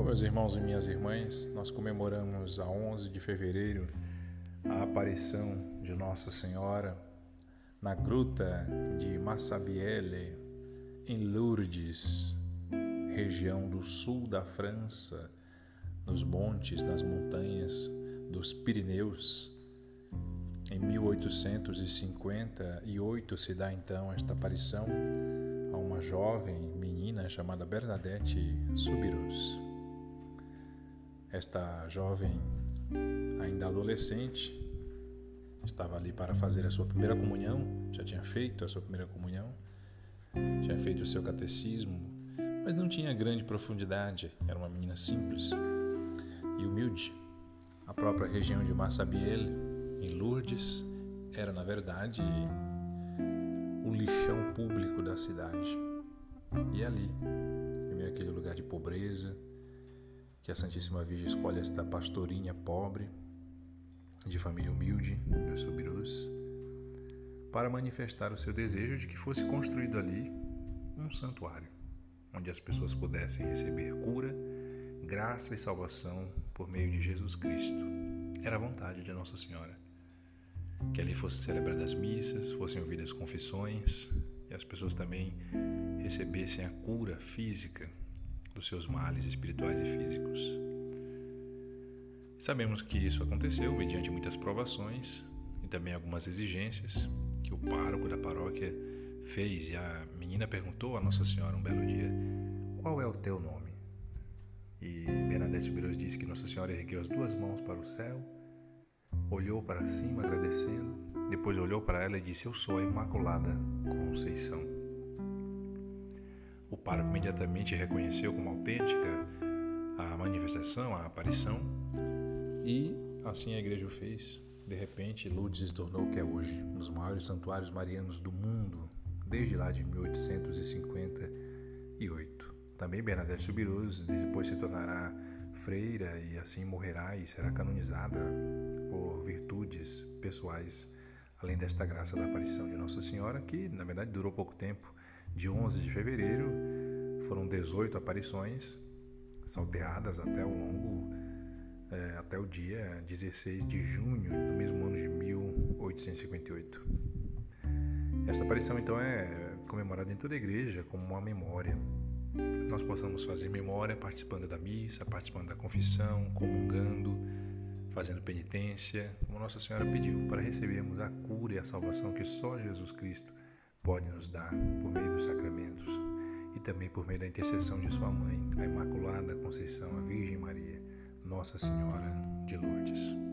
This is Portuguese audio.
Bom, meus irmãos e minhas irmãs, nós comemoramos a 11 de fevereiro a aparição de Nossa Senhora na gruta de Massabielle, em Lourdes, região do sul da França, nos montes, nas montanhas dos Pirineus. Em 1858 se dá então esta aparição a uma jovem menina chamada Bernadette Subirus. Esta jovem, ainda adolescente, estava ali para fazer a sua primeira comunhão, já tinha feito a sua primeira comunhão, tinha feito o seu catecismo, mas não tinha grande profundidade, era uma menina simples e humilde. A própria região de Massabielle, em Lourdes, era na verdade o lixão público da cidade. E ali, em meio àquele lugar de pobreza, que a Santíssima Virgem escolhe esta pastorinha pobre, de família humilde, dos Subirus, para manifestar o seu desejo de que fosse construído ali um santuário, onde as pessoas pudessem receber cura, graça e salvação por meio de Jesus Cristo. Era a vontade de Nossa Senhora. Que ali fossem celebradas missas, fossem ouvidas confissões e as pessoas também recebessem a cura física dos seus males espirituais e físicos. Sabemos que isso aconteceu mediante muitas provações e também algumas exigências que o pároco da paróquia fez e a menina perguntou a Nossa Senhora um belo dia: Qual é o teu nome? E Bernadette Biros disse que Nossa Senhora ergueu as duas mãos para o céu, olhou para cima agradecendo, depois olhou para ela e disse: Eu sou a Imaculada Conceição. O pároco imediatamente reconheceu como autêntica a manifestação, a aparição, e assim a igreja o fez. De repente, Lourdes se tornou o que é hoje, um dos maiores santuários marianos do mundo, desde lá de 1858. Também Bernadette Subirus depois se tornará freira e assim morrerá e será canonizada por virtudes pessoais, além desta graça da aparição de Nossa Senhora, que na verdade durou pouco tempo de 11 de fevereiro, foram 18 aparições salteadas até o longo é, até o dia 16 de junho do mesmo ano de 1858. Essa aparição então é comemorada em toda a igreja como uma memória. Nós possamos fazer memória participando da missa, participando da confissão, comungando, fazendo penitência, como Nossa Senhora pediu, para recebermos a cura e a salvação que só Jesus Cristo pode nos dar por meio dos sacramentos e também por meio da intercessão de sua mãe, a Imaculada Conceição, a Virgem Maria, Nossa Senhora de Lourdes.